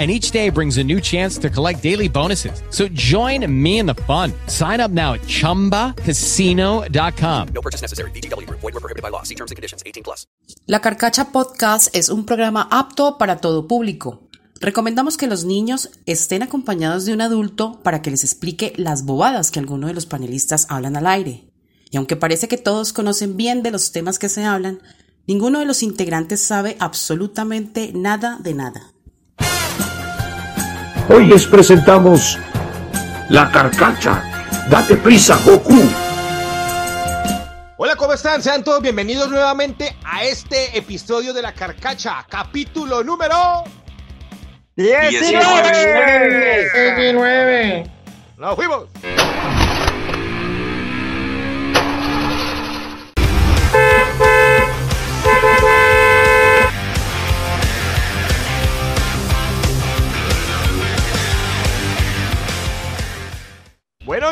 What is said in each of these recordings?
and each day brings a new chance to collect daily bonuses. So join me in the fun. Sign up now at ChumbaCasino.com. No purchase necessary. VGW Group. Void were prohibited by law. See terms and conditions. 18 plus. La Carcacha Podcast es un programa apto para todo público. Recomendamos que los niños estén acompañados de un adulto para que les explique las bobadas que algunos de los panelistas hablan al aire. Y aunque parece que todos conocen bien de los temas que se hablan, ninguno de los integrantes sabe absolutamente nada de nada. Hoy les presentamos La Carcacha. Date prisa, Goku. Hola, ¿cómo están? Sean todos bienvenidos nuevamente a este episodio de La Carcacha, capítulo número 19. 19. ¡Nos fuimos!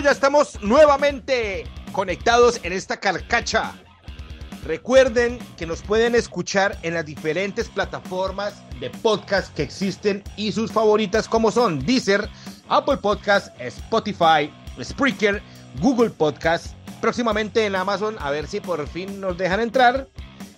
Ya estamos nuevamente conectados en esta carcacha. Recuerden que nos pueden escuchar en las diferentes plataformas de podcast que existen y sus favoritas como son Deezer, Apple Podcast, Spotify, Spreaker, Google Podcast, próximamente en Amazon, a ver si por fin nos dejan entrar.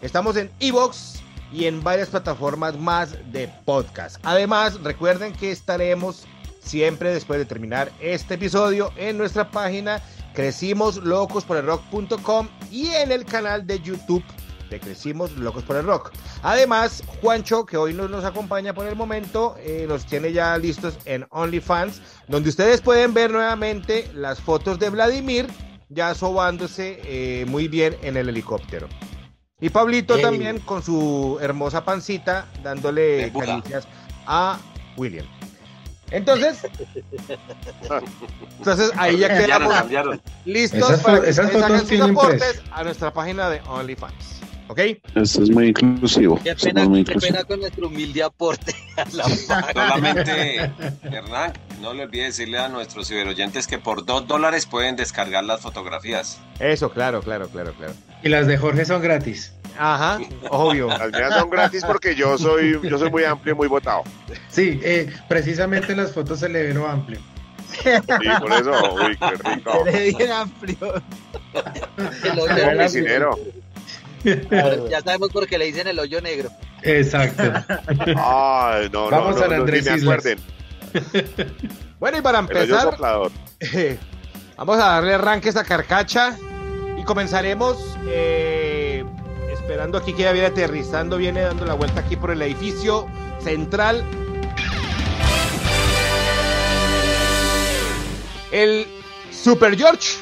Estamos en Evox y en varias plataformas más de podcast. Además, recuerden que estaremos siempre después de terminar este episodio en nuestra página crecimoslocos.com y en el canal de YouTube de Crecimos Locos por el Rock. Además, Juancho, que hoy no nos acompaña por el momento, eh, nos tiene ya listos en OnlyFans, donde ustedes pueden ver nuevamente las fotos de Vladimir ya sobándose eh, muy bien en el helicóptero. Y Pablito también con su hermosa pancita dándole caricias a William. Entonces, entonces ahí ya Cambiaron, quedamos listos Esas para que esas ustedes hagan sus aportes a nuestra página de OnlyFans. ¿Ok? Esto es muy inclusivo. Qué pena, es muy qué inclusivo. pena con nuestro humilde aporte a la Solamente, Hernán, no le olvide decirle a nuestros ciberoyentes que por dos dólares pueden descargar las fotografías. Eso, claro, claro, claro, claro. Y las de Jorge son gratis. Ajá, obvio. Las mías son gratis porque yo soy, yo soy muy amplio y muy votado. Sí, eh, precisamente en las fotos se le ve lo amplio. Sí, por eso, uy, qué rico. bien amplio. El hoyo negro. Ya sabemos por qué le dicen el hoyo negro. Exacto. Ay, no, no, Vamos no, no, ni Andrés me acuerden. Bueno, y para empezar, vamos a darle arranque a esta carcacha y comenzaremos eh, esperando aquí que ya viene aterrizando, viene dando la vuelta aquí por el edificio central. El Super George,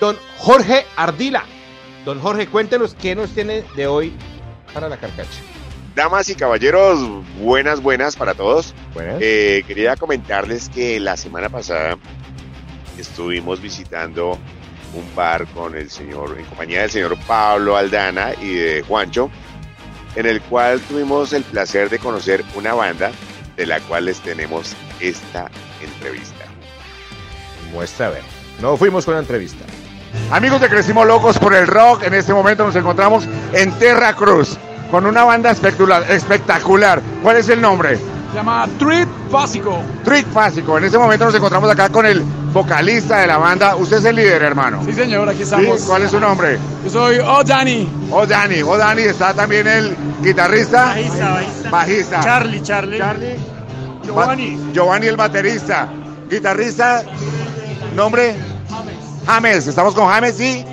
don Jorge Ardila. Don Jorge, cuéntenos qué nos tiene de hoy para la carcacha. Damas y caballeros, buenas, buenas para todos. Buenas. Eh, quería comentarles que la semana pasada estuvimos visitando un bar con el señor, en compañía del señor Pablo Aldana y de Juancho, en el cual tuvimos el placer de conocer una banda de la cual les tenemos esta entrevista. Muestra a ver. No fuimos con una entrevista. Amigos de Crecimos Locos por el Rock, en este momento nos encontramos en Terra Cruz con una banda espectacular. espectacular. ¿Cuál es el nombre? Se llama Treat Básico. Trick Fásico. En este momento nos encontramos acá con el vocalista de la banda. Usted es el líder, hermano. Sí, señor, aquí ¿Sí? estamos. ¿Cuál es su nombre? Yo soy Oh Dani. Oh, Dani. Oh, Dani. Está también el guitarrista. Bajista, bajista. Bajista. Charlie, Charlie. Charlie. Giovanni. Ba- Giovanni el baterista. Guitarrista. Nombre. James. Estamos con James y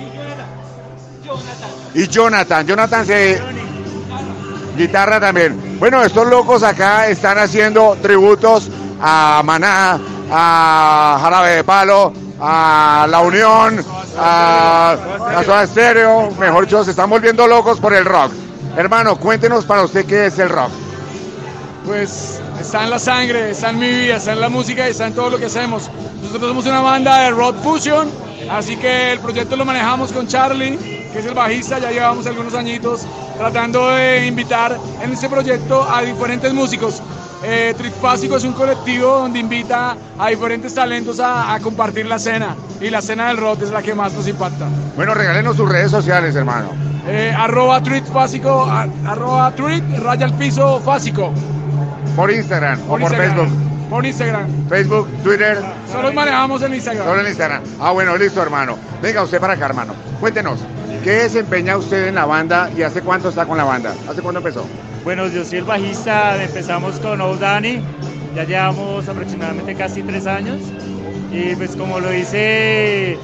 y Jonathan. Jonathan se guitarra también. Bueno, estos locos acá están haciendo tributos a Maná, a Jarabe de Palo, a La Unión, a, a Soda Stereo. Mejor dicho, se están volviendo locos por el rock. Hermano, cuéntenos para usted qué es el rock. Pues está en la sangre, está en mi vida, está en la música y está en todo lo que hacemos. Nosotros somos una banda de rock fusion, así que el proyecto lo manejamos con Charlie, que es el bajista, ya llevamos algunos añitos tratando de invitar en este proyecto a diferentes músicos. Eh, Trifásico es un colectivo donde invita a diferentes talentos a, a compartir la escena y la escena del rock es la que más nos impacta. Bueno, regálenos sus redes sociales, hermano. Eh, arroba tweet fásico, a- arroba tweet, raya al piso fásico. Por Instagram o por Facebook. Por Instagram. Facebook, Twitter. Solo manejamos en Instagram. Solo en Instagram. Ah, bueno, listo, hermano. Venga usted para acá, hermano. Cuéntenos, ¿qué desempeña usted en la banda y hace cuánto está con la banda? ¿Hace cuándo empezó? Bueno, yo soy el bajista, empezamos con Old Danny, ya llevamos aproximadamente casi tres años y pues como lo dice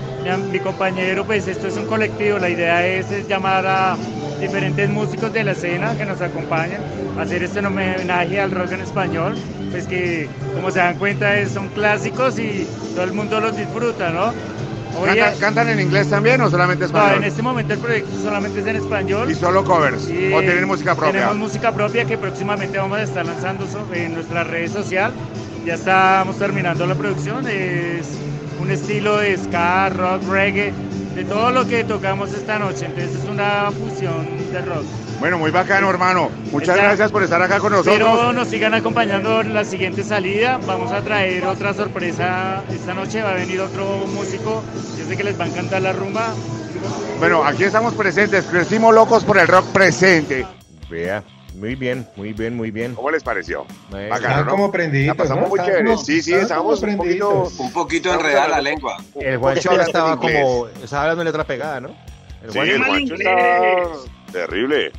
mi, compañero, pues esto es un colectivo, la idea es, llamar a diferentes músicos de la escena que nos acompañan, hacer este homenaje al rock en español, pues que como se dan cuenta son clásicos y todo el mundo los disfruta, ¿no? ¿Cantan, cantan en inglés también o solamente no, español? en este momento el proyecto solamente es en español. ¿Y solo covers? Y, ¿O tienen música propia? Tenemos música propia que próximamente vamos a estar lanzando en nuestra red social. Ya estamos terminando la producción. Es un estilo de ska, rock, reggae, de todo lo que tocamos esta noche. Entonces es una fusión de rock. Bueno, muy bacano, hermano. Muchas Está- gracias por estar acá con nosotros. Pero nos sigan acompañando en la siguiente salida. Vamos a traer otra sorpresa esta noche. Va a venir otro músico. Yo sé que les va a encantar la rumba. Bueno, aquí estamos presentes. Crecimos locos por el rock presente. Vea, muy bien, muy bien, muy bien. ¿Cómo les pareció? Eh, Bacano, ¿no? como prendiditos, La pasamos ¿no? muy chévere. como- Sí, sí, estábamos un poquito... Un poquito enredada la lengua. El Juancho ya estaba como. Estaba hablando en letra pegada, ¿no? El Sí, Juancho- el Juancho está terrible.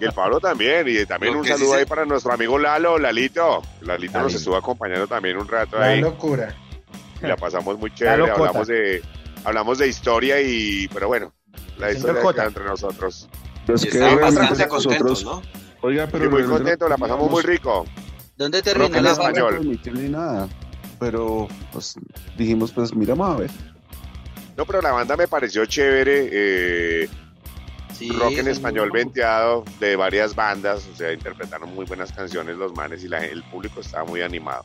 Y el Pablo también. Y también un sí saludo se- ahí para nuestro amigo Lalo, Lalito. Lalito nos estuvo acompañando también un rato La ahí. locura. Y la pasamos muy La chévere. Hablamos de, hablamos de historia y... Pero bueno, la historia queda entre nosotros. Los Y que bastante nosotros- contentos, ¿no? Oiga, Sí, pero muy realmente contento, la no pasamos muy rico. ¿Dónde terminó la español. banda? permitir ni nada. Pero pues, dijimos, pues miramos a ver. No, pero la banda me pareció chévere. eh, Sí, rock en español venteado de varias bandas, o sea, interpretaron muy buenas canciones los manes y la- el público estaba muy animado.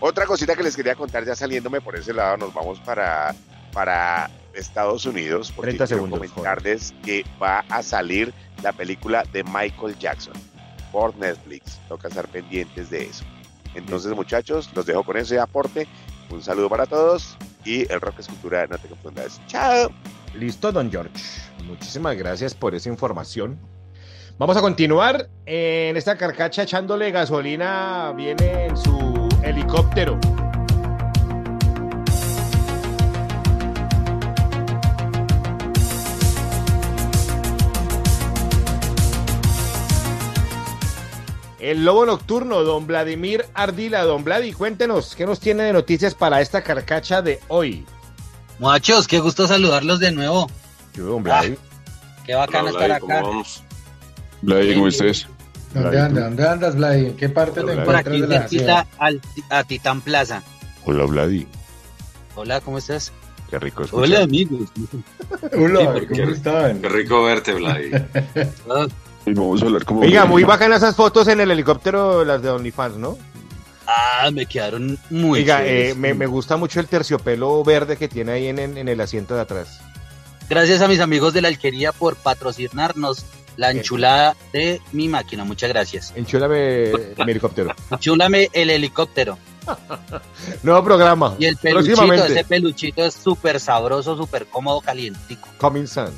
Otra cosita que les quería contar, ya saliéndome por ese lado, nos vamos para, para Estados Unidos, porque 30 quiero segundos, comentarles que va a salir la película de Michael Jackson por Netflix. Toca estar pendientes de eso. Entonces, muchachos, los dejo con ese aporte. Un saludo para todos y el rock es cultura, no te confundas. Chao. Listo, don George. Muchísimas gracias por esa información. Vamos a continuar en esta carcacha echándole gasolina. Viene en su helicóptero. El lobo nocturno, don Vladimir Ardila. Don Vladi, cuéntenos, ¿qué nos tiene de noticias para esta carcacha de hoy? Muchachos, qué gusto saludarlos de nuevo. Yo, don Vladi. Qué bacano Hola, estar ¿cómo acá. Vladi, ¿cómo estás? ¿Dónde andas? ¿Dónde andas, Vladi? ¿En qué parte te Vladi. Por encuentras aquí de la ciudad? al, a Titán Plaza. Hola, Vladi. Hola, ¿cómo estás? Qué rico Hola, amigos. Hola, Sí, porque- ¿cómo están? Qué rico verte, Vladi. Ah, Y vamos a hablar como... Oiga, muy bacanas esas fotos en el helicóptero, las de OnlyFans, ¿no? Ah, me quedaron muy Oiga, chéveres. eh, me, me gusta mucho el terciopelo verde que tiene ahí en, en- en el asiento de atrás. Gracias a mis amigos de la alquería por patrocinarnos la enchulada de mi máquina. Muchas gracias. Enchúlame mi helicóptero. Enchúlame el helicóptero. Nuevo programa. Y el peluchito, ese peluchito es súper sabroso, súper cómodo, calientico. Coming Sun.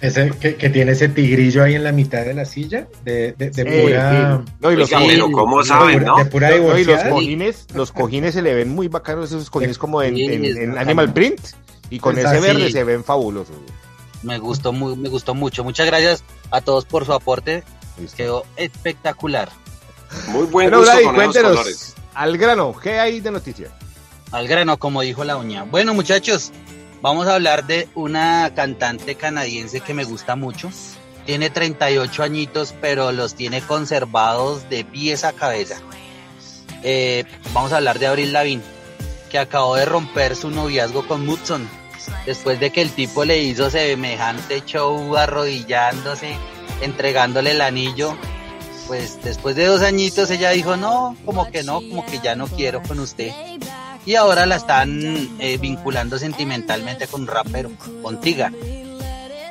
Ese que, que tiene ese tigrillo ahí en la mitad de la silla, de, de, de Eh, pura... sí. No, y los, pero ¿cómo saben, no? De pura no, y los cojines, los cojines se le ven muy bacanos esos cojines como en, Sí, en- es en bacano. Animal Print. Y con Pues ese así. verde se ven fabulosos. Me gustó, muy, me gustó mucho. Muchas gracias a todos por su aporte. Listo. Quedó espectacular. Muy buen Bueno, gusto con esos cuéntenos, colores. al grano, ¿qué hay de noticias? Al grano, como dijo la uña. Bueno, muchachos, vamos a hablar de una cantante canadiense que me gusta mucho. tiene 38 añitos, pero los tiene conservados de pies a cabeza. Eh, vamos a hablar de Abril Lavín, que acabó de romper su noviazgo con Mudson, después de que el tipo le hizo semejante show arrodillándose, entregándole el anillo. Pues después de dos añitos ella dijo, no, como que no, como que ya no quiero con usted. Y ahora la están eh, vinculando sentimentalmente con un rapero, con Tiga.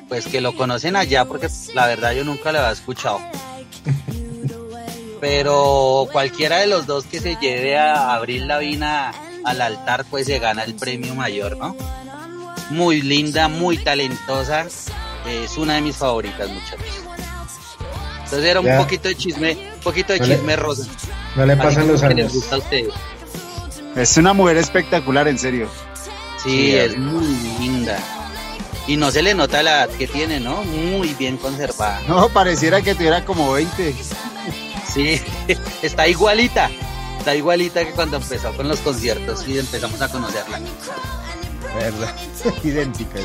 Pues que lo conocen allá porque la verdad yo nunca lo había escuchado. Pero cualquiera de los dos que se lleve a Abril Lavina al altar, pues se gana el premio mayor, ¿no? Muy linda, muy talentosa. Es una de mis favoritas, muchachos. Entonces era un Ya. poquito de chisme, un poquito de No le- chisme rosa. no le pasan los años. gusta a ustedes. Es una mujer espectacular, en serio. Sí, Sí, es muy linda. Y no se le nota la edad que tiene, ¿no? Muy bien conservada. No, pareciera que tuviera como 20. Sí, está igualita. Está igualita que cuando empezó con los conciertos y empezamos a conocerla. ¿Verdad? Idéntica.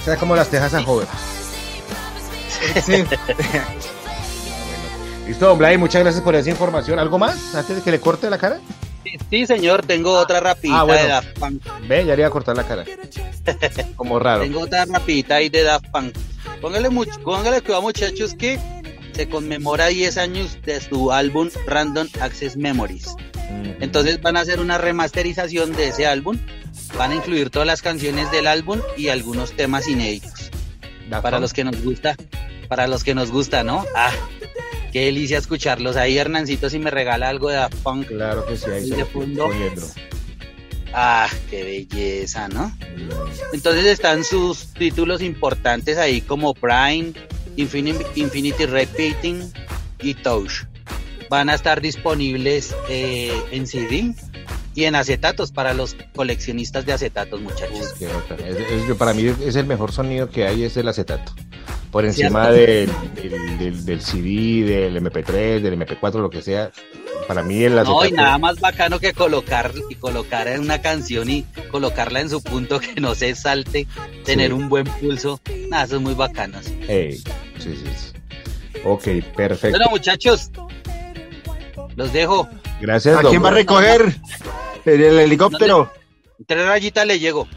O sea, como las tejas a joven. Sí. Listo, don Blay, muchas gracias por esa información. ¿Algo más antes de que le corte la cara? Sí, sí, señor, tengo otra rapidita Ah, bueno. de Daft Punk. Ve, ya le iba a cortar la cara. Como raro. Tengo otra rapidita ahí de Daft Punk. Póngale, much- póngale cuidado, muchachos, que se conmemora 10 años de su álbum Random Access Memories. Entonces van a hacer una remasterización de ese álbum. Van a incluir todas las canciones del álbum y algunos temas inéditos. Para los que nos gusta, para los que nos gusta, ¿no? Ah, qué delicia escucharlos. Ahí Hernancito si me regala algo de Daft Punk. Claro que sí, ahí de fondo. Ah, qué belleza, ¿no? Entonces están sus títulos importantes ahí como Prime, Infini- Infinity Repeating y Touch. Van a estar disponibles eh, en CD y en acetatos para los coleccionistas de acetatos, muchachos. Qué bacán. Es- es- para mí es el mejor sonido que hay, es el acetato. Por encima del, del, del- del CD, del MP3, del MP4, lo que sea. Para mí el acetato. No, y nada más bacano que colocar y colocar en una canción y colocarla en su punto que no se salte, tener un buen pulso. Nada, eso es muy bacano. Ey, sí, sí, sí. Ok, perfecto. Bueno, muchachos, los dejo. Gracias, ¿A quién va a recoger? ¿En el helicóptero? Tres rayitas le llego.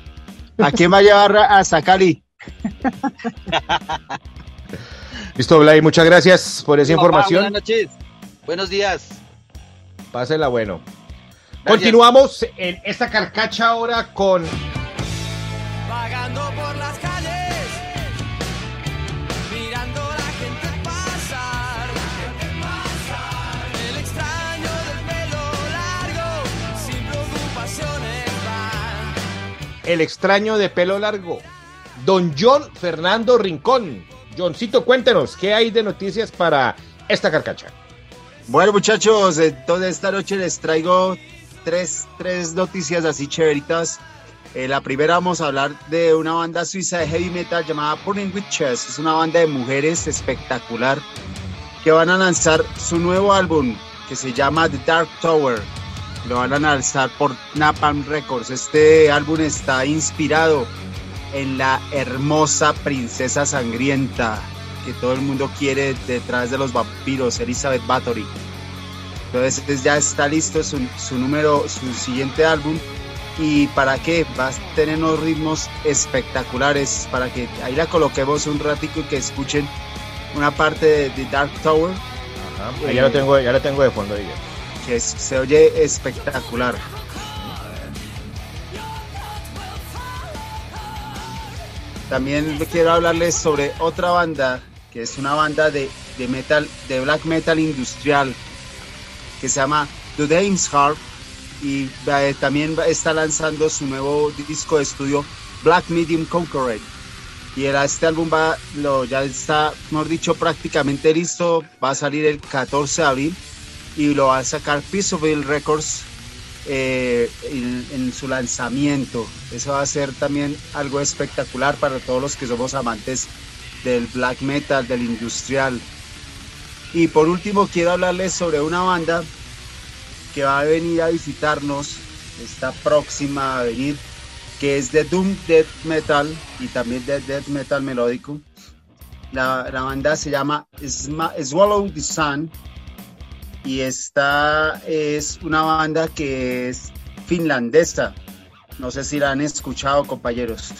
¿A quién va a llevar a- hasta Cali? Listo, Blay, muchas gracias por esa Papá, información. buenas noches. Buenos días. Pásela bueno. Continuamos en esta carcacha ahora con el extraño de pelo largo, don John Fernando Rincón. Johncito, cuéntenos, ¿qué hay de noticias para esta carcacha? Bueno, muchachos, entonces esta noche les traigo tres, tres noticias así chéveritas. Eh, la primera vamos a hablar de una banda suiza de heavy metal llamada Burning Witches. Es una banda de mujeres espectacular que van a lanzar su nuevo álbum que se llama The Dark Tower. Lo van a lanzar por Napalm Records. Este álbum está inspirado en la hermosa princesa sangrienta que todo el mundo quiere detrás de los vampiros, Elizabeth Bathory. Entonces ya está listo su, su número, su siguiente álbum. ¿Y para qué? Va a tener unos ritmos espectaculares para que ahí la coloquemos un ratico y que escuchen una parte de, de Dark Tower. Ahí ya lo tengo, ya lo tengo de fondo ahí. Que se oye espectacular. También quiero hablarles sobre otra banda, que es una banda de, de metal, de black metal industrial, que se llama The Dames Heart, y eh, también está lanzando su nuevo disco de estudio, Black Medium Conqueror. Y este álbum va, lo, ya está, mejor dicho, prácticamente listo, va a salir el 14 de abril y lo va a sacar Peaceville Records eh, en, en su lanzamiento. Eso va a ser también algo espectacular para todos los que somos amantes del black metal, del industrial. Y por último quiero hablarles sobre una banda que va a venir a visitarnos, está próxima a venir, que es de Doom Death Metal y también de Death Metal Melódico. La, la banda se llama Swallow the Sun y esta es una banda que es finlandesa. No sé si la han escuchado, compañeros.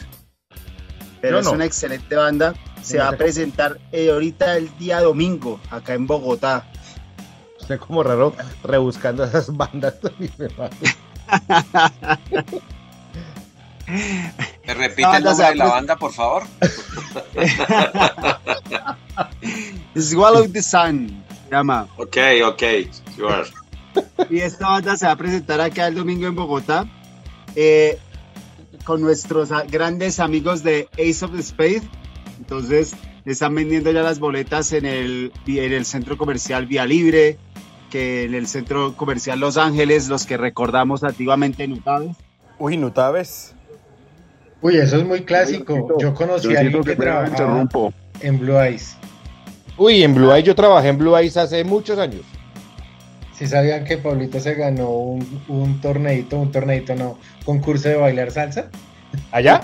Pero es no. una excelente banda. Se no va a presentar eh, ahorita el día domingo acá en Bogotá. Usted como raro rebuscando esas bandas. me mato. ¿Me repite La el nombre de la a banda, por favor? Swallow the Sun se llama. Ok, ok, sure. Y esta banda se va a presentar acá el domingo en Bogotá eh, con nuestros grandes amigos de Ace of the Spade. Entonces, están vendiendo ya las boletas en el, en el centro comercial Vía Libre, que en el centro comercial Los Ángeles, los que recordamos antiguamente en Utah. Uy, Nutaves. Uy, eso es muy clásico. Yo conocí a alguien que trabajaba en Blue Eyes. Uy, en Blue Eyes yo trabajé en Blue Eyes hace muchos años. Si sabían que Pablito se ganó un, un torneito, un torneito no, concurso de bailar salsa. ¿Allá?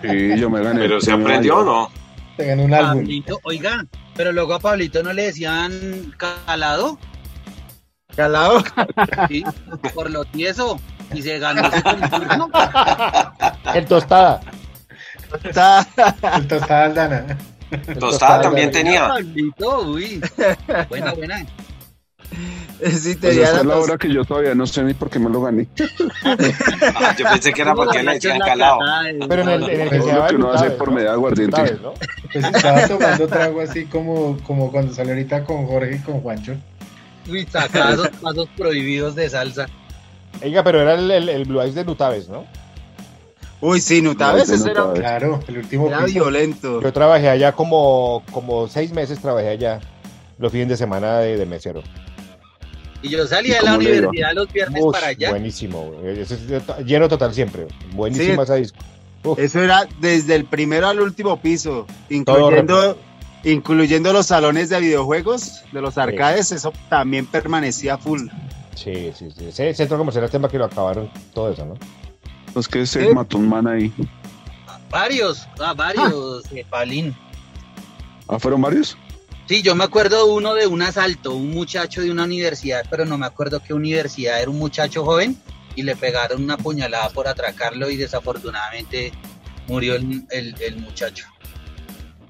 Sí, yo me gané. ¿Pero el se aprendió o no? Se ganó un álbum. Pablito, oiga, pero luego a Pablito no le decían calado. ¿Calado? Sí, por lo tieso. Y se ganó ese concurso. En tostada. El tostada Aldana. Tostada también tenía. Pablito, uy. Buena, buena. Sí, Pues la es la hora que yo todavía no sé ni por qué me lo gané. Ah, yo pensé que era porque le decían calado. Pero en el, en el que es lo que uno hace por ¿no? medio de aguardiente. Pues estaba tomando trago así como, como cuando salió ahorita con Jorge y con Juancho. Uy, sacaba esos pasos prohibidos de salsa. Oiga, pero era el, el, el Blue Eyes de Nutaves, ¿no? Uy, sí, Nutaves, No, eso era. Claro, el último era piso. violento. Yo trabajé allá como, como seis meses, trabajé allá los fines de semana de, de mesero. Y yo salía ¿Y de la universidad los viernes para allá. Buenísimo, güey. Eso es lleno total siempre. Buenísima Sí. esa disco. Uf, Eso era desde el primero al último piso, incluyendo, incluyendo los salones de videojuegos, de los arcades, eso también permanecía full. sí, sí, sí. Ese centro comercial tema que lo acabaron todo eso, ¿no? Pues que se Sí. mató un man ahí. Varios, ah, varios, eh, Palín. ¿Ah, fueron varios? Sí, yo me acuerdo uno de un asalto, un muchacho de una universidad, pero no me acuerdo qué universidad, era un muchacho joven y le pegaron una puñalada por atracarlo y desafortunadamente murió el, el- el muchacho.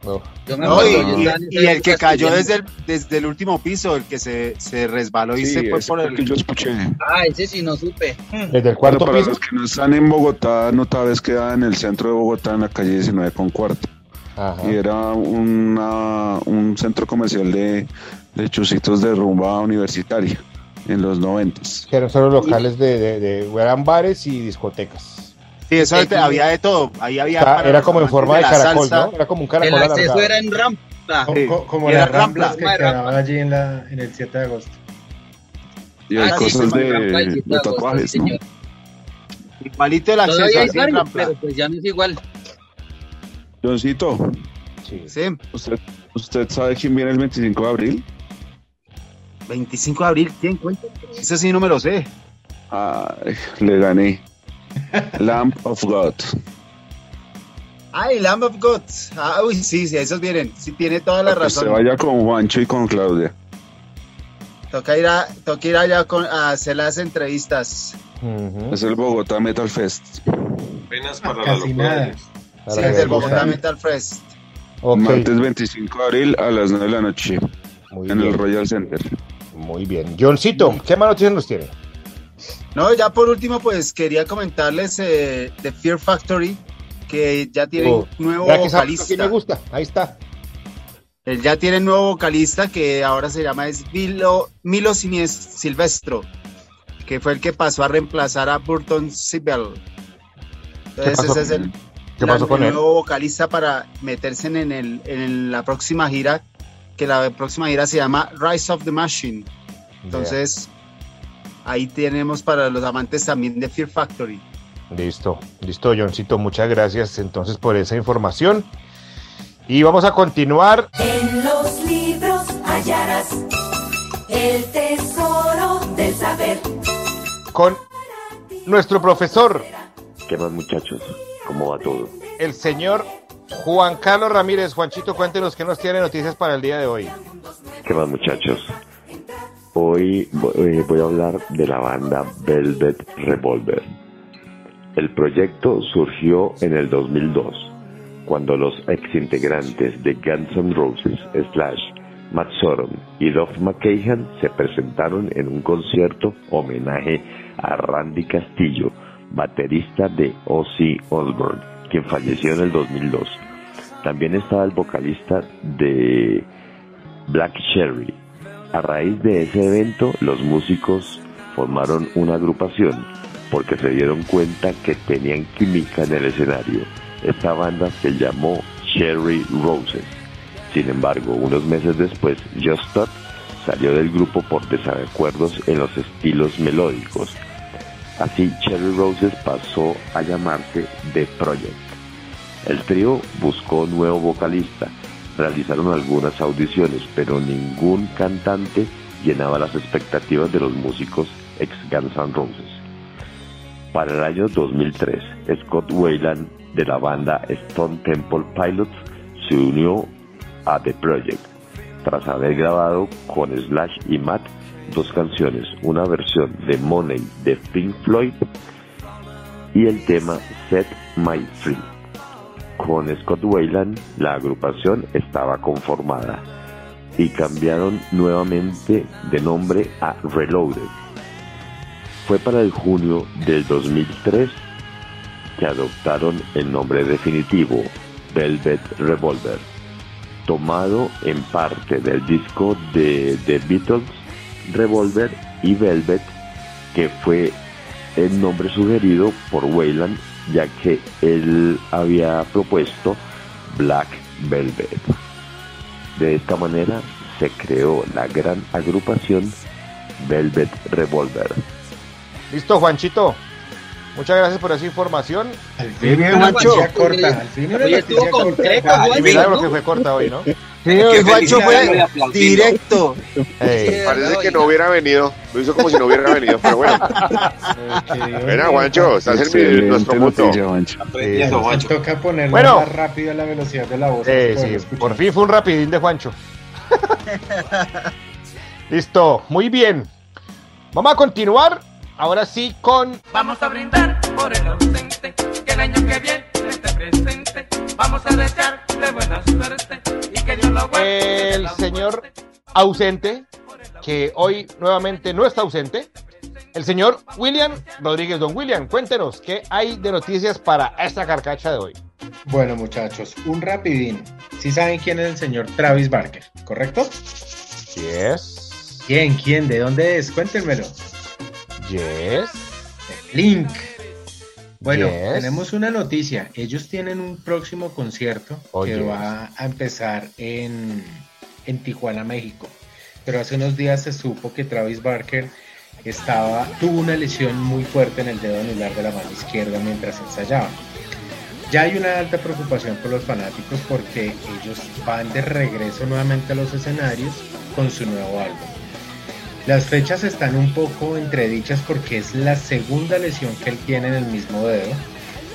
Uf. Yo me No, y, y- y el que cayó desde el, desde el último piso, el que se, se resbaló y Sí, se fue por el que yo escuché. Ah, ese sí no supe. Desde el Bueno, cuarto para piso. los que no están en Bogotá, Nutaves queda en el centro de Bogotá, en la calle 19 con cuarto. Ajá. Y era una, un centro comercial de, de chusitos de rumba universitaria en los noventas. Que eran solo locales de, de, de- eran bares y discotecas. Sí, eso había de todo. Ahí había Está- era como en forma de caracol, salsa. ¿no? Era como un El caracol acceso alargado. era en rampa. Sí. co- como las era ramblas Rampla. que Era quedaban allí en, la, en el 7 de agosto. Y hay Ah, cosas de, rampa tatuajes, sí, ¿no? Igualito el acceso así en Rampla. pero pues ya no es igual. Johncito, Sí. Sí, ¿usted, ¿usted sabe quién viene el 25 de abril? 25 de abril, ¿quién cuenta? Eso sí no me lo sé. Ay, le gané. Lamp of God. Ay, Lamb of God. Ah, uy, sí, sí, esos vienen. Sí, tiene toda la Para que se razón. vaya con Juancho y con Claudia. Toca ir, a, toca ir allá con, a hacer las entrevistas. Es el Bogotá Metal Fest. Apenas para la Casi nada. Para Sí, es vean. Bogotá Metal Fest. Martes 25 de abril a las 9 de la noche muy en el. Royal Center. Muy bien. Johncito, ¿qué más noticias nos tiene? No, ya por último, pues quería comentarles eh, de Fear Factory, que ya tienen Oh, nuevo que esa- que me vocalista. gusta. Ahí está. Él ya tiene nuevo vocalista que ahora se llama es Milo, Milo Silvestro, que fue el que pasó a reemplazar a Burton Sibel. Entonces ese es el, ¿Qué la- pasó con el él? nuevo vocalista para meterse en, el, en la próxima gira, que la próxima gira se llama Rise of the Machine. Entonces, ahí tenemos para los amantes también de Fear Factory. Listo, listo, Johncito. Muchas gracias entonces por esa información. Y vamos a continuar. En los libros hallarás el tesoro del saber. con nuestro profesor, ¿Qué más, muchachos? ¿Cómo va todo? el señor Juan Carlos Ramírez, Juanchito, cuéntenos qué nos tiene noticias para el día de hoy. ¿Qué más muchachos? Hoy eh, voy a hablar de la banda Velvet Revolver. El proyecto surgió en el 2002, cuando los exintegrantes de Guns N' Roses, Slash, Matt Sorum y Duff McKagan se presentaron en un concierto homenaje a Randy Castillo, baterista de Ozzy Osbourne, quien falleció en el 2002. También estaba el vocalista de Black Cherry. A raíz de ese evento, los músicos formaron una agrupación porque se dieron cuenta que tenían química en el escenario. Esta banda se llamó Cherry Roses. Sin embargo, unos meses después, Just Stop salió del grupo por desacuerdos en los estilos melódicos. Así, Cherry Roses pasó a llamarse The Project. El trío buscó nuevo vocalista, realizaron algunas audiciones, pero ningún cantante llenaba las expectativas de los músicos ex Guns N' Roses. Para el año 2003, Scott Wayland de la banda Stone Temple Pilots se unió a The Project tras haber grabado con Slash y Matt dos canciones, una versión de Money de Pink Floyd y el tema Set My Free. Con Scott Wayland la agrupación estaba conformada y cambiaron nuevamente de nombre a Reloaded. Fue para el junio del 2003 que adoptaron el nombre definitivo Velvet Revolver, tomado en parte del disco de The Beatles Revolver y Velvet, que fue el nombre sugerido por Wayland ya que él había propuesto Black Velvet. De esta manera se creó la gran agrupación Velvet Revolver. Listo, Juanchito. Muchas gracias por esa información. Al fin corta, al fin estuvo concreto. Juancho. Milagro que fue corta hoy, ¿no? Sí, el Juancho fue directo. Parece que no hubiera venido. Lo hizo como si no hubiera venido, pero bueno. Mira, Juancho, estás en mi- nuestro mundo. noticia, Juancho. Nos toca ponerlo Bueno. más rápido a la velocidad de la voz. Eh, sí, escuchar. por fin fue un rapidín de Juancho. Listo, muy bien. Vamos a continuar. Ahora sí con Vamos a brindar por el ausente, que el año que viene esté presente. Vamos a desearle buena suerte el señor ausente, que hoy nuevamente no está ausente. El señor William Rodríguez. Don William, cuéntenos qué hay de noticias para esta carcacha de hoy. Bueno, muchachos, un rapidín. ¿Sí saben quién es el señor Travis Barker, correcto? Yes. ¿Quién? ¿Quién? ¿De dónde es? Cuéntenmelo. Yes. Link. Bueno, Yes. tenemos una noticia. Ellos tienen un próximo concierto Oh, que yes. va a empezar en, en Tijuana, México. Pero hace unos días se supo que Travis Barker estaba, tuvo una lesión muy fuerte en el dedo anular de la mano izquierda mientras ensayaba. Ya hay una alta preocupación por los fanáticos porque ellos van de regreso nuevamente a los escenarios con su nuevo álbum. Las fechas están un poco entredichas porque es la segunda lesión que él tiene en el mismo dedo.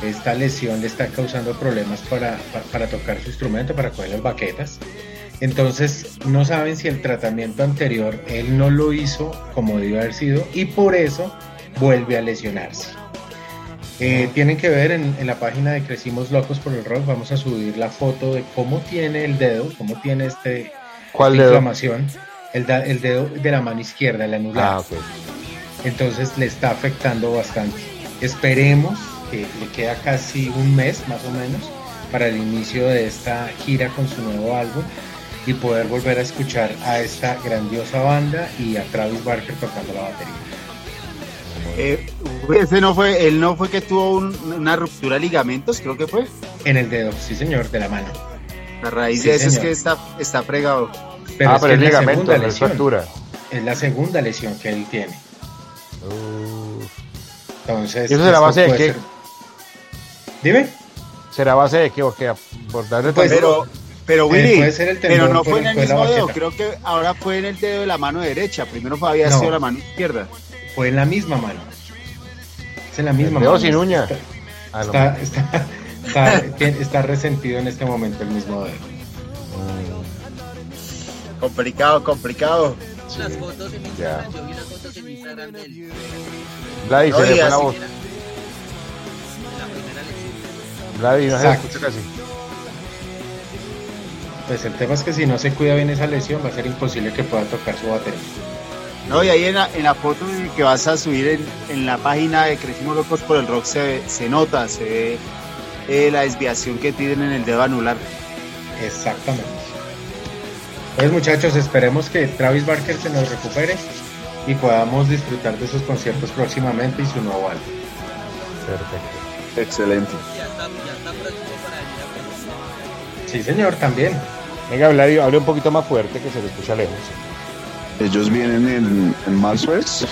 Esta lesión le está causando problemas para, pa- para, tocar su instrumento, para coger las baquetas. Entonces no saben si el tratamiento anterior él no lo hizo como debió haber sido y por eso vuelve a lesionarse. Eh, tienen que ver en, en la página de Crecimos Locos por el Rock, vamos a subir la foto de cómo tiene el dedo, cómo tiene este, ¿Cuál esta dedo? inflamación, el, da- el dedo de la mano izquierda, el anular. Ah, ok. Entonces le está afectando bastante. Esperemos que le queda casi un mes más o menos para el inicio de esta gira con su nuevo álbum y poder volver a escuchar a esta grandiosa banda y a Travis Barker tocando la batería. Eh, ese no fue, él no fue que tuvo un- una ruptura de ligamentos, creo que fue. En el dedo, sí señor, de la mano. A raíz Sí, de eso es que está, está fregado. Pero Ah, es pero la ligamento, es lesión. fractura. Es la segunda lesión que él tiene. Entonces, ¿Y eso será base de qué? ser- Dime. ¿Será base de qué o qué? Por darle Pues, pero, pero Eh, Willy, puede ser el pero no fue en el el la mismo dedo, creo que ahora fue en el dedo de la mano derecha. Primero había No. sido la mano izquierda. Fue en la misma mano. Es en la misma El dedo mano. sin uña. Está, Ah, no. está, está- Está, tiene- está resentido en este momento el mismo dedo. Complicado, complicado. Las fotos en Ya. Instagram, yo vi las fotos en Instagram del Vladi, se le fue la voz. la primera lección. Vladi, no se escucha casi. Pues el tema es que si no se cuida bien esa lesión va a ser imposible que pueda tocar su batería. No, y ahí en la, en la foto que vas a subir en, en la página de Crecimos Locos por el Rock se, ve- se nota, se ve eh, la desviación que tienen en el dedo anular. Exactamente. Pues muchachos, esperemos que Travis Barker se nos recupere y podamos disfrutar de sus conciertos próximamente y su nuevo álbum. Perfecto. Excelente. Ya está, ya está próximo para venir a Colombia. Sí, señor, también. Venga, Vladi, hable un poquito más fuerte que se le escucha lejos. Ellos vienen en, en marzo, ¿es?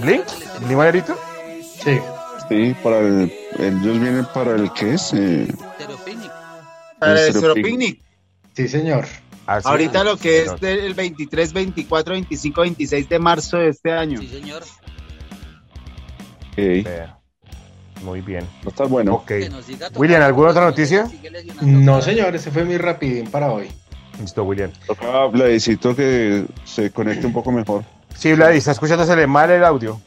¿Blink Manerito? Sí. Sí, para el, ellos vienen para el que es eh. Para el Zero Picnic. Picnic. Sí, señor. Ah. Ahorita lo que es del 23, 24, 25, 26 de marzo de este año. Sí, señor. ok, Vea. Muy bien. va a estar bueno. Ok. Que nos siga tocando, William, ¿alguna otra noticia? No, señor, ese fue mi rapidín para hoy. Listo, William. Toca Vladicito que se conecte un poco mejor. Sí, Vladi, está escuchándosele mal el audio.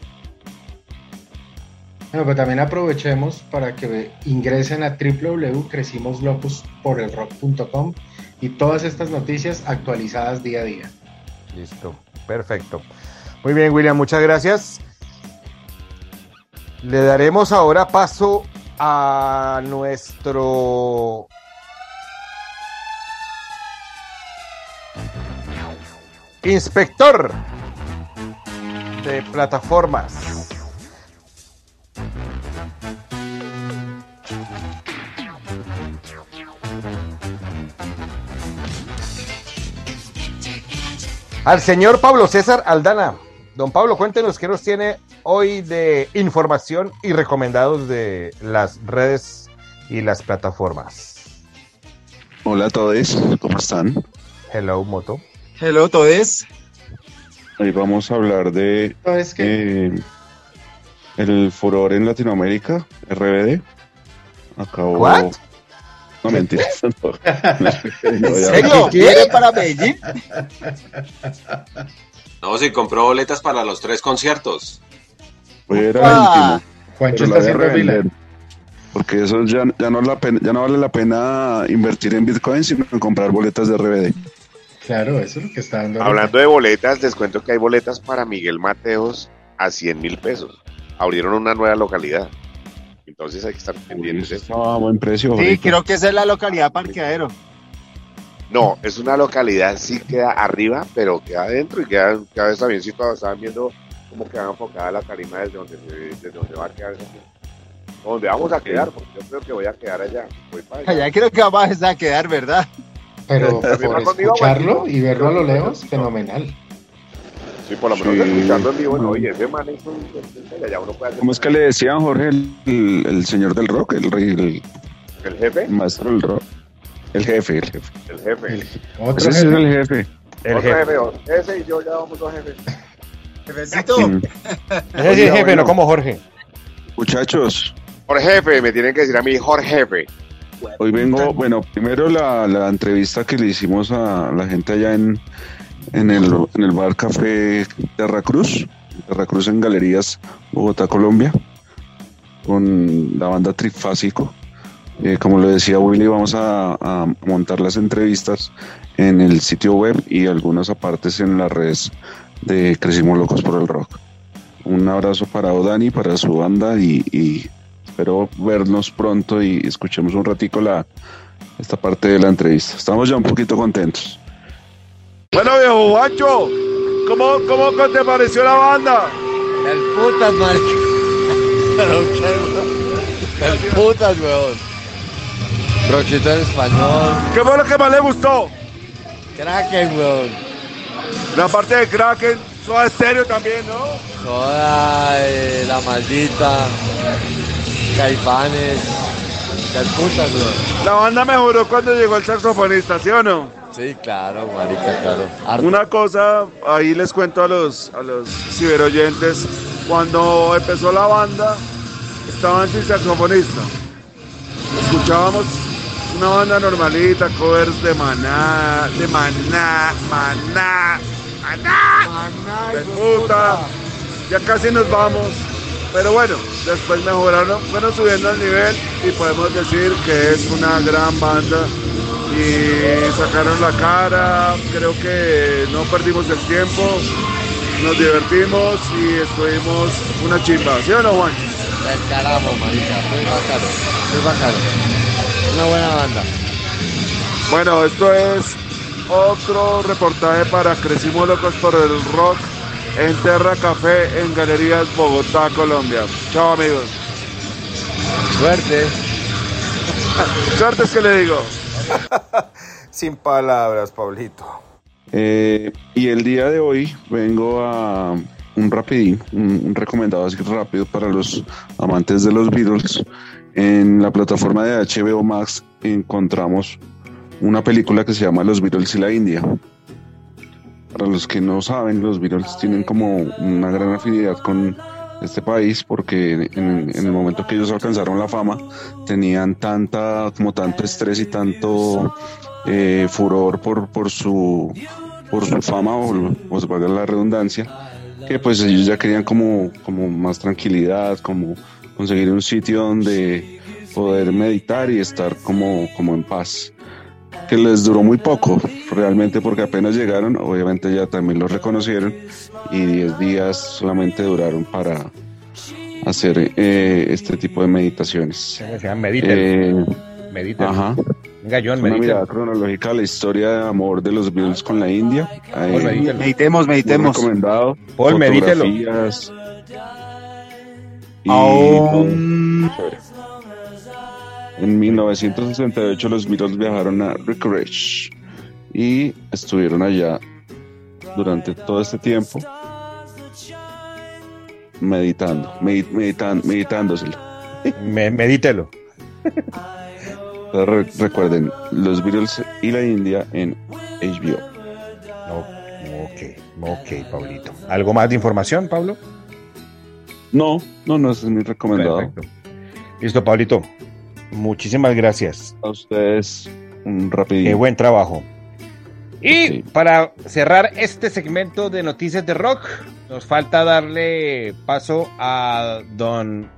Bueno, pues también aprovechemos para que ingresen a www.crecimoslocos.com y todas estas noticias actualizadas día a día. Listo. Perfecto. Muy bien, William, muchas gracias. Le daremos ahora paso a nuestro inspector de plataformas. Al señor Pablo César Aldana. Don Pablo, cuéntenos qué nos tiene hoy de información y recomendados de las redes y las plataformas. Hola a todos, ¿cómo están? Hello, Moto. Hello, todes. Hoy vamos a hablar de eh, el furor en Latinoamérica, RBD. Acabó. What? No, mentira. No, No, ya- ¿Serio? ¿Qué? ¿Viene para Medellín? No, si compró boletas para los tres conciertos. Era Ah. el último. Juancho está haciendo fila. Porque eso ya, ya, no la pena- ya no vale la pena invertir en Bitcoin, sino en comprar boletas de RBD. Claro, eso es lo que está dando. Hablando de boletas, les cuento que hay boletas para Miguel Mateos a 100 mil pesos. Abrieron una nueva localidad. Entonces hay que estar pendientes. de eso. Estaba a buen precio. Sí, ahorita. creo que esa es la localidad parqueadero. No, es una localidad, sí queda arriba, pero queda adentro y queda, queda vez también situado. Estaban viendo cómo queda enfocada la tarima desde donde, se- desde donde va a quedar. Donde vamos a quedar, porque yo creo que voy a quedar allá. Voy para allá. Allá creo que vamos a quedar, ¿verdad? Pero por escucharlo y verlo a lo lejos, fenomenal. Sí, por lo menos Sí. escuchando en vivo, no, y ese man es un... Allá uno puede hacer ¿Cómo es que le decían Jorge, el, el- el señor del rock, el, rey, el el jefe, maestro del rock? El jefe, el jefe. el jefe. El- otro Ese sí es el jefe. El Otro jefe. jefe, ese y yo ya vamos dos jefes. Jefecito. Mm. Ese sí es jefe, no como Jorge. Muchachos, Por jefe, me tienen que decir a mí, Jorge jefe. hoy vengo, bueno, primero la, la entrevista que le hicimos a la gente allá en, en, el, en el bar Café Terra Cruz, Terra Cruz en Galerías, Bogotá, Colombia, con la banda Trifásico. Eh, como le decía Willy, vamos a, a montar las entrevistas en el sitio web y algunas apartes en las redes de Crecimos Locos por el Rock. Un abrazo para Odani, para su banda y, y espero vernos pronto y escuchemos un ratico la, esta parte de la entrevista. Estamos ya un poquito contentos. Bueno, viejo Juancho, ¿cómo, cómo te pareció la banda? El putas, marica. Qué, El putas, weón. Brochito en español. ¿Qué fue lo que más le gustó? Kraken, weón. La parte de Kraken, Soda Estéreo también, ¿no? Soda, eh, la maldita. Caifanes. El putas, weón. La banda mejoró cuando llegó el saxofonista, ¿sí o no? Sí, claro, marica, claro. Una cosa, ahí les cuento a los, a los ciberoyentes, cuando empezó la banda, estaban sin saxofonista. Escuchábamos una banda normalita, covers de maná, de maná, maná, maná, de puta. Ya casi nos vamos. Pero bueno, después mejoraron, fueron subiendo el nivel y podemos decir que es una gran banda y sacaron la cara, creo que no perdimos el tiempo, nos divertimos y estuvimos una chimba, ¿sí o no Juan? Descaramos, marica. Muy bacano. Muy bacano. Una buena banda. Bueno, esto es otro reportaje para Crecimos Locos por el Rock en Terra Café en Galerías Bogotá, Colombia. Chao amigos. Suerte. Suerte es que le digo. Sin palabras, Pablito. Eh, y el día de hoy vengo a un rapidín, un, un recomendado así rápido para los amantes de los Beatles. En la plataforma de HBO Max encontramos una película que se llama Los Beatles y la India. Para los que no saben, los Beatles tienen como una gran afinidad con este país porque en, en el momento que ellos alcanzaron la fama tenían tanta como tanto estrés y tanto eh, furor por, por su por su fama o, se valga la redundancia que pues ellos ya querían como, como más tranquilidad como conseguir un sitio donde poder meditar y estar como, como en paz que les duró muy poco, realmente porque apenas llegaron, obviamente ya también los reconocieron y 10 días solamente duraron para hacer eh, este tipo de meditaciones. Mediten. Eh, Mediten. Ajá. Venga, John, Una mediten. mirada cronológica a la historia de amor de los Beatles con la India. Paul, Eh, medítelo. Meditemos, meditemos. recomendado. Paul, medítelo. Y chévere. En 1968 los Beatles viajaron a Anchorage y estuvieron allá durante todo este tiempo meditando, medit- meditan- meditándoselo. Me- medítelo. Re- recuerden, los Beatles y la India en HBO. No, ok, ok, Pablito. ¿Algo más de información, Pablo? No, no, no, es mi recomendado. Perfecto. Listo, Pablito. Muchísimas gracias. A ustedes, un rapidito. Qué buen trabajo. Y para cerrar este segmento de noticias de rock, nos falta darle paso a don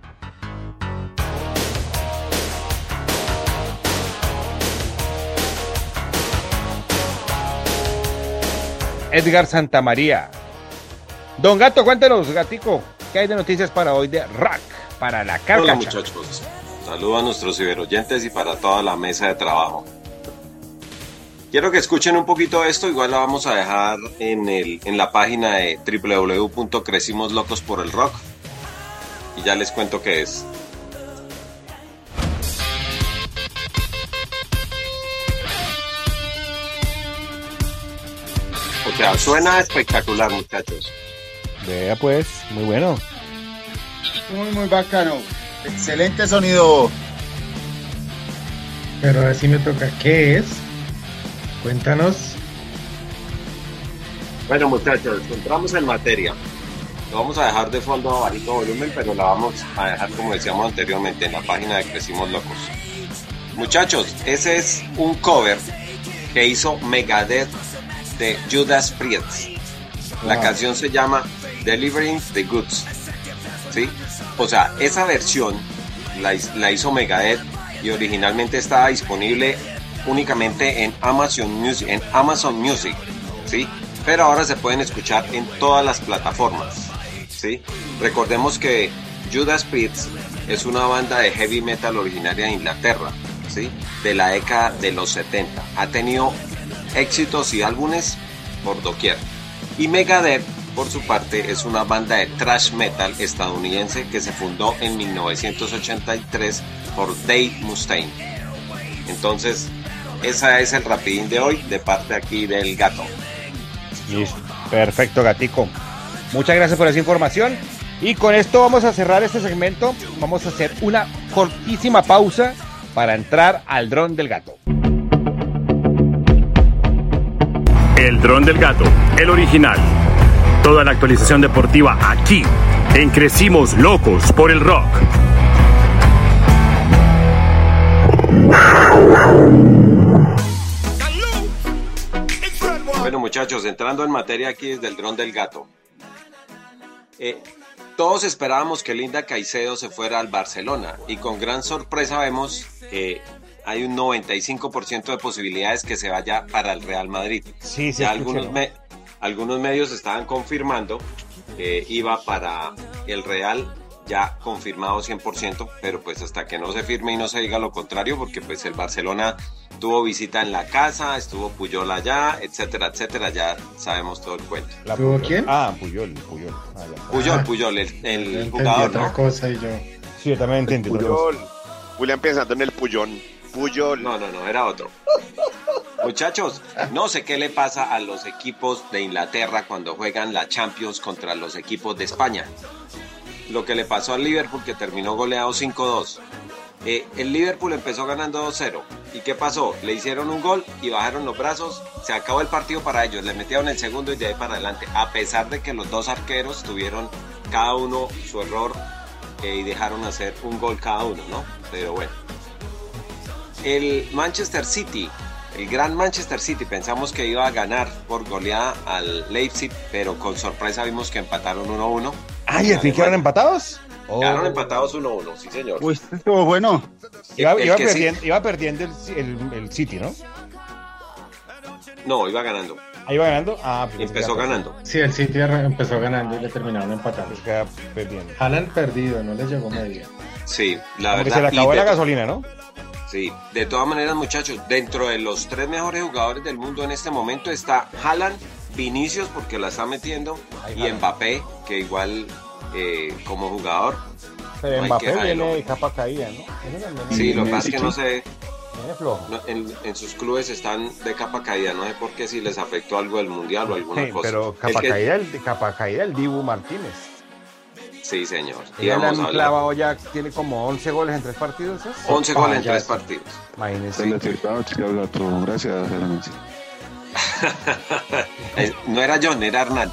Edgar Santamaría. Don Gato, cuéntenos, Gatico, ¿qué hay de noticias para hoy de rock? Para la Hola carcacha. muchachos, saludo a nuestros ciberoyentes y para toda la mesa de trabajo. Quiero que escuchen un poquito esto, igual la vamos a dejar en, el, en la página de www.crecimos locos por el rock y ya les cuento qué es. O sea, suena espectacular muchachos. Vea pues, muy bueno. Muy, muy bacano. Excelente sonido. Pero ahora sí me toca. ¿Qué es? Cuéntanos. Bueno muchachos, entramos en materia. Lo vamos a dejar de fondo a bajito volumen, pero la vamos a dejar como decíamos anteriormente en la página de Crecimos Locos. Muchachos, ese es un cover que hizo Megadeth de Judas Priest. La Wow. canción se llama Delivering the Goods. ¿Sí? O sea, esa versión la, la hizo Megadeth y originalmente estaba disponible únicamente en Amazon Music, en Amazon Music, ¿sí? Pero ahora se pueden escuchar en todas las plataformas, ¿sí? Recordemos que Judas Priest es una banda de heavy metal originaria de Inglaterra, ¿sí? De la década de los 70. Ha tenido éxitos y álbumes por doquier. Y Megadeth, por su parte, es una banda de thrash metal estadounidense que se fundó en 1983 por Dave Mustaine. Entonces, esa es el rapidín de hoy de parte aquí del gato. Listo. Perfecto, Gatico. Muchas gracias por esa información. Y con esto vamos a cerrar este segmento. Vamos a hacer una cortísima pausa para entrar al dron del gato. El dron del gato, el original. Toda la actualización deportiva aquí, en Crecimos Locos por el Rock. Bueno, muchachos, entrando en materia aquí desde el dron del gato. Eh, todos esperábamos que Linda Caicedo se fuera al Barcelona y con gran sorpresa vemos que hay un 95% de posibilidades que se vaya para el Real Madrid. Sí, sí, Ya escuché, algunos, ¿no? me- algunos medios estaban confirmando que iba para el Real ya confirmado 100%, pero pues hasta que no se firme y no se diga lo contrario, porque pues el Barcelona tuvo visita en la casa, estuvo Puyol allá, etcétera, etcétera, ya sabemos todo el cuento. La ¿Tuvo Puyol. quién? Ah, Puyol, Puyol. Ah. Puyol, Ah. Puyol, el, jugador, otra ¿no? cosa y yo. Sí, yo también entendí. Puyol. Julián pensando en el Puyol. Puyol. No, no, no, era otro. Muchachos, no sé qué le pasa a los equipos de Inglaterra cuando juegan la Champions contra los equipos de España. Lo que le pasó al Liverpool que terminó goleado 5-2. Eh, el Liverpool empezó ganando 2-0. ¿Y qué pasó? Le hicieron un gol y bajaron los brazos. Se acabó el partido para ellos. Le metieron el segundo y de ahí para adelante. A pesar de que los dos arqueros tuvieron cada uno su error eh, y dejaron hacer un gol cada uno, ¿no? Pero bueno. El Manchester City, el gran Manchester City, pensamos que iba a ganar por goleada al Leipzig, pero con sorpresa vimos que empataron 1-1. Ah, ¿y al fin quedaron empatados? Oh. Quedaron empatados 1-1, sí señor. Uy, estuvo bueno. Iba, El iba que sí- perdiendo, iba perdiendo el, el, el City, ¿no? No, iba ganando. Ahí iba ganando. Ah, pues Empezó ganando. Sí, el City empezó ganando y le terminaron empatando. Pues. Haaland perdido, no le llegó media. Sí, la Como que verdad. se le acabó la gasolina, ¿no? Sí, de todas maneras, muchachos, dentro de los tres mejores jugadores del mundo en este momento está Haaland, Vinicius, porque la está metiendo, y Mbappé, que igual eh, como jugador. Pero no Mbappé viene de capa caída, ¿no? Sí, lo que pasa es que no sé, no, en, en sus clubes están de capa caída, no sé por qué si les afectó algo del mundial o alguna Sí, cosa. pero El capa que- caída, el, capa caída el Dibu Martínez. Sí, señor. Y vamos a clavado ya, tiene como 11 goles en tres partidos. ¿es? 11 goles en tres Payaso. partidos. Imagínese. Se le tiraba al gato. Gracias. Eh, no era John, era Hernán.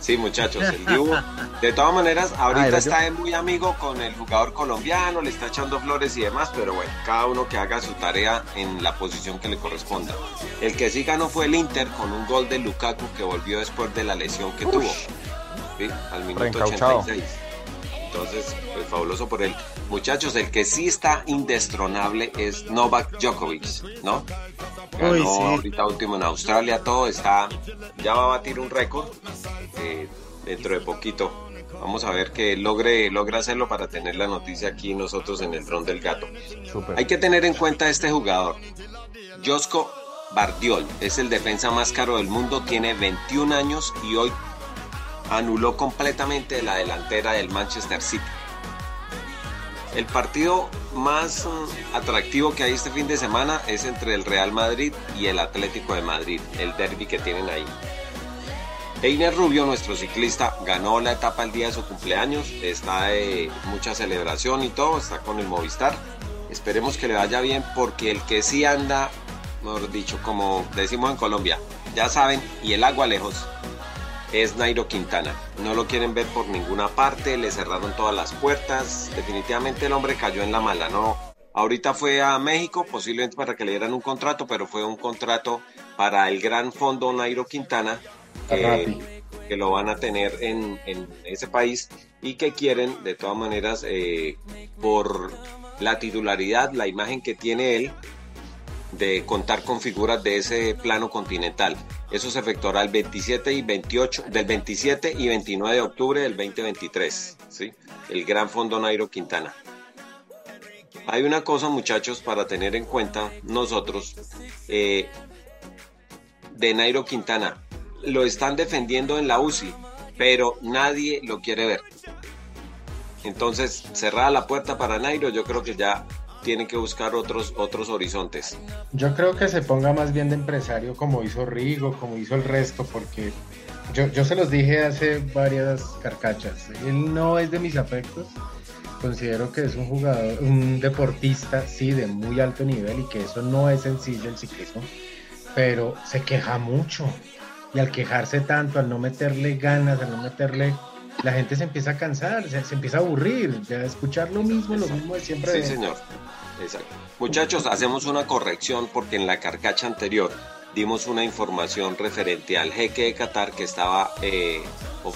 Sí, muchachos, el Dibu. De todas maneras, Ah, ahorita ¿era está de muy amigo con el jugador colombiano, le está echando flores y demás, pero bueno, cada uno que haga su tarea en la posición que le corresponda. El que sí ganó fue el Inter con un gol de Lukaku que volvió después de la lesión que tuvo. ¿Sí? Al minuto Reencauchado. 86. Entonces, pues fabuloso por él. Muchachos, el que sí está indestronable es Novak Djokovic, ¿no? Ganó Uy, sí. ahorita último en Australia, todo está, ya va a batir un récord eh, dentro de poquito. Vamos a ver que logre, logre hacerlo para tener la noticia aquí nosotros en el dron del gato. Súper. Hay que tener en cuenta este jugador. Josko Bardiol es el defensa más caro del mundo, tiene 21 años y hoy anuló completamente la delantera del Manchester City. El partido más mm, atractivo que hay este fin de semana es entre el Real Madrid y el Atlético de Madrid, el derby que tienen ahí. Einer Rubio, nuestro ciclista, ganó la etapa el día de su cumpleaños, está de mucha celebración y todo, está con el Movistar. Esperemos que le vaya bien porque el que sí anda, mejor dicho, como decimos en Colombia, ya saben, y el agua lejos, es Nairo Quintana. No lo quieren ver por ninguna parte, le cerraron todas las puertas. Definitivamente el hombre cayó en la mala, ¿no? Ahorita fue a México, posiblemente para que le dieran un contrato, pero fue un contrato para el gran fondo Nairo Quintana, que, que lo van a tener en, en ese país y que quieren, de todas maneras, eh, por la titularidad, la imagen que tiene él, de contar con figuras de ese plano continental. Eso se efectuará el 27 y 28, del 27 y 29 de octubre del 2023, ¿sí? El Gran Fondo Nairo Quintana. Hay una cosa, muchachos, para tener en cuenta nosotros eh, de Nairo Quintana. Lo están defendiendo en la UCI, pero nadie lo quiere ver. Entonces, cerrada la puerta para Nairo, yo creo que ya tienen que buscar otros, otros horizontes. Yo creo que se ponga más bien de empresario como hizo Rigo, como hizo el resto, porque yo, yo se los dije hace varias carcachas. Él no es de mis afectos. Considero que es un jugador, un deportista, sí, de muy alto nivel y que eso no es sencillo el ciclismo, pero se queja mucho. Y al quejarse tanto, al no meterle ganas, al no meterle la gente se empieza a cansar, se, empieza a aburrir, ya escuchar lo mismo, lo mismo de siempre. Sí, señor. Exacto. Muchachos, hacemos una corrección porque en la carcacha anterior dimos una información referente al jeque de Qatar que estaba eh,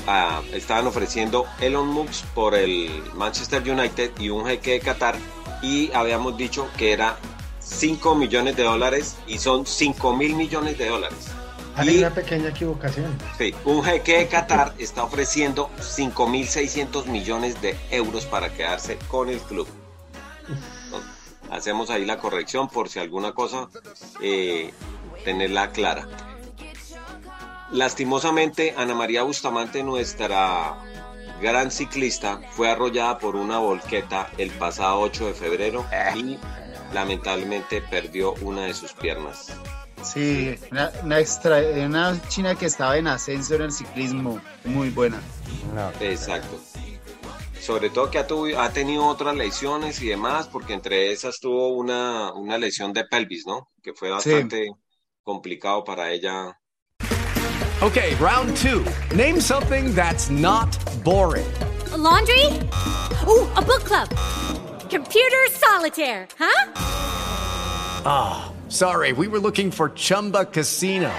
ah, estaban ofreciendo Elon Musk por el Manchester United y un jeque de Qatar y habíamos dicho que era 5 millones de dólares y son 5 mil millones de dólares. Hay una pequeña equivocación. Sí, un jeque de Qatar está ofreciendo 5.600 millones de euros para quedarse con el club. Entonces, hacemos ahí la corrección por si alguna cosa, eh, tenerla clara. Lastimosamente, Ana María Bustamante, nuestra gran ciclista, fue arrollada por una volqueta el pasado 8 de febrero y lamentablemente perdió una de sus piernas. Sí, una, una extra, una china que estaba en ascenso en el ciclismo, muy buena. Exacto. Sobre todo que ha, tuvi- ha tenido otras lesiones y demás, porque entre esas tuvo una, una lesión de pelvis, ¿no? Que fue Sí. bastante complicado para ella. Okay, round two. Name something that's not boring. laundry? Ooh, a book club. Computer solitaire, huh? Ah, sorry, we were looking for Chumba Casino.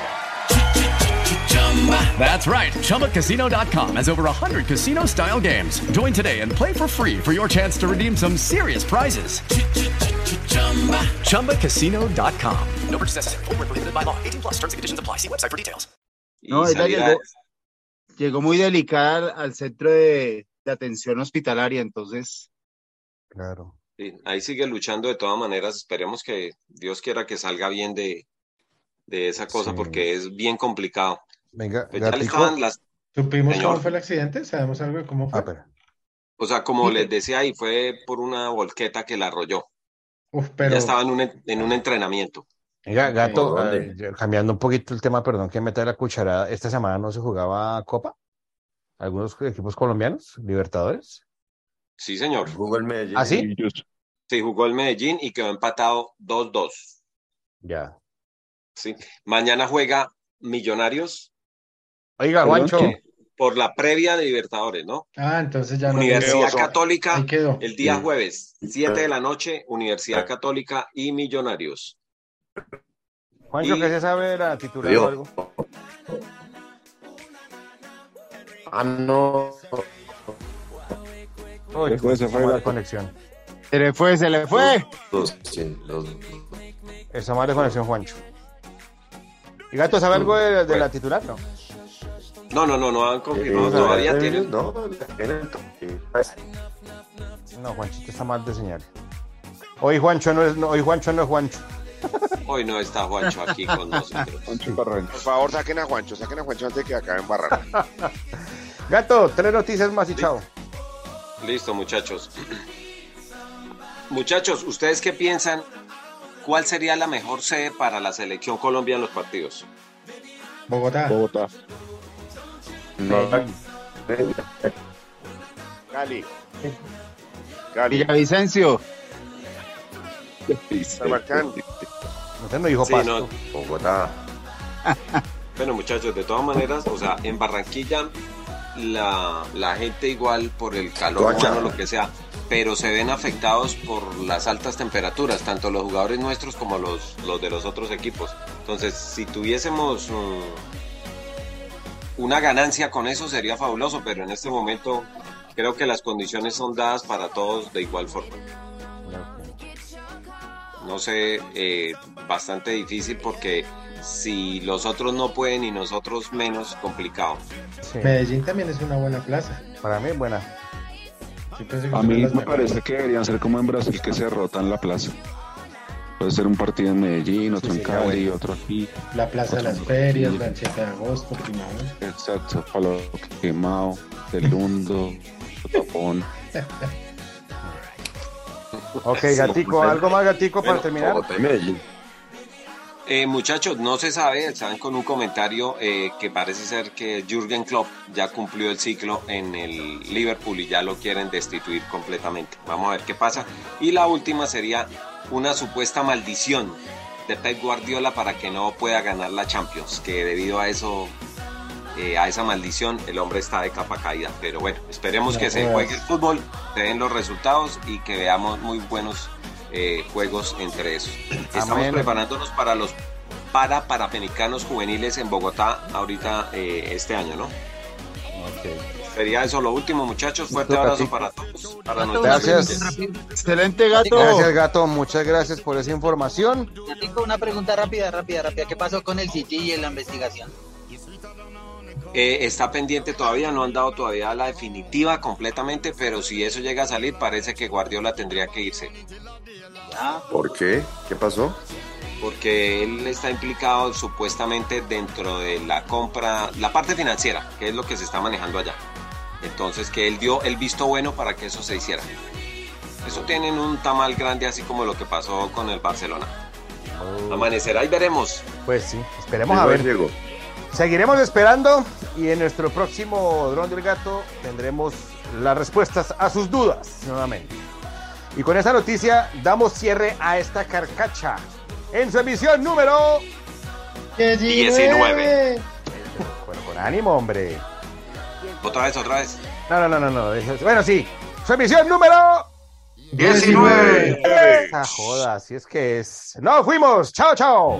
That's right. ChumbaCasino.com has over 100 casino style games. Join today and play for free for your chance to redeem some serious prizes. ChumbaCasino.com. No purchase necessary. Void where prohibited by law. 18 plus terms and conditions apply. See website for details. No, Y ella salida- llegó, llegó muy delicada al, al centro de, de atención hospitalaria, entonces. Claro. Sí, ahí sigue luchando de todas maneras. Esperemos que Dios quiera que salga bien de, de esa cosa, Sí. porque es bien complicado. Venga, Pues ya le Gatico. estaban las, ¿Supimos Señor. cómo fue el accidente? ¿Sabemos algo de cómo fue? o sea, como les decía ahí, fue por una volqueta que la arrolló. Uf, pero Ya estaba en un, en- un entrenamiento. Venga, Gato, eh, cambiando un poquito el tema, perdón que meta la cucharada. Esta semana no se jugaba Copa. Algunos equipos colombianos, Libertadores. Sí, señor. Jugó el Medellín. ¿Ah, sí? Sí, jugó el Medellín y quedó empatado 2-2. Ya. Sí. Mañana juega Millonarios Oiga, Juancho. por la previa de Libertadores, ¿no? Ah, entonces ya no. Universidad quedó. Católica Ahí quedó. el día jueves, 7 de la noche, Universidad Católica y Millonarios. Juancho, Y- ¿qué se sabe de la titular o algo? Ah, no. Uy, Después se fue mala la- conexión. Se le fue, se le fue. Los- sí, los- Esa mala conexión, Juancho. ¿Y Gato sabe algo de, de la titular? No. No, no, no, no han confirmado Eh, todavía. eh, Tienen, No, tienen- No, Juanchito está mal de señal. Hoy Juancho no es, no, hoy Juancho no es Juancho. hoy no está Juancho aquí con nosotros. Por favor, saquen a Juancho, saquen a Juancho antes de que acaben barrar. Gato, tres noticias más y chao. Listo, muchachos. Muchachos, ¿ustedes qué piensan? ¿Cuál sería la mejor sede para la selección Colombia en los partidos? Bogotá. Bogotá. Cali. Cali. Villavicencio. Usted no dijo Sí, pasto. no. Bogotá. Bueno, muchachos, de todas maneras, o sea, en Barranquilla la, la gente igual por el calor humano, lo que sea, pero se ven afectados por las altas temperaturas, tanto los jugadores nuestros como los, los de los otros equipos. Entonces, si tuviésemos mm, una ganancia con eso sería fabuloso, pero en este momento creo que las condiciones son dadas para todos de igual forma. No sé, eh, bastante difícil porque si los otros no pueden y nosotros menos, complicado. Sí. Medellín también es una buena plaza. Para mí, buena. Que A mí me mejores. parece que deberían ser como en Brasil que se rotan la plaza. Puede ser un partido en Medellín, otro en Cali, bueno. otro aquí. La Plaza de las Ferias, la 7 de agosto, primavera. Exacto, Palo Quemado, Telundo, Tapón. Ok, Gatico, ¿algo más, Gatico, para terminar? Eh, muchachos, no se sabe, están con un comentario eh, que parece ser que Jürgen Klopp ya cumplió el ciclo en el Liverpool y ya lo quieren destituir completamente. Vamos a ver qué pasa. Y la última sería una supuesta maldición de Pep Guardiola para que no pueda ganar la Champions, que debido a eso eh, a esa maldición, el hombre está de capa caída. Pero bueno, esperemos que se juegue el fútbol, se den los resultados y que veamos muy buenos eh, juegos entre esos. Estamos Amén. preparándonos para los para parapenicanos juveniles en Bogotá ahorita eh, este año, ¿no? Sería eso lo último, muchachos. Fuerte abrazo para todos. Para Gracias. Excelente, gato. Gracias, gato. Muchas gracias por esa información. Tengo una pregunta rápida, rápida, rápida. ¿Qué pasó con el City y en la investigación? Eh, está pendiente todavía, no han dado todavía la definitiva completamente, pero si eso llega a salir, parece que Guardiola tendría que irse, ¿Por qué? ¿Qué pasó? porque él está implicado supuestamente dentro de la compra, la parte financiera, que es lo que se está manejando allá. Entonces, que él dio el visto bueno para que eso se hiciera. Eso tienen un tamal grande, así como lo que pasó con el Barcelona. Amanecerá y veremos. Pues sí, esperemos a ver. llegó. Seguiremos esperando y en nuestro próximo Dron del Gato tendremos las respuestas a sus dudas nuevamente. Y con esta noticia damos cierre a esta carcacha en su emisión número 19. Bueno, con ánimo, hombre. Otra vez, otra vez. No, no, no, no, no. Bueno, sí. Su emisión número 19. Ah, joda, así es que es. ¡No, fuimos! ¡Chao, chao!